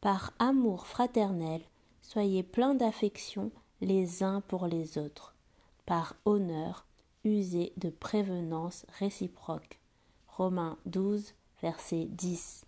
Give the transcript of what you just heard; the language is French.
Par amour fraternel, soyez pleins d'affection les uns pour les autres. Par honneur, usez de prévenance réciproque. Romains 12, verset 10.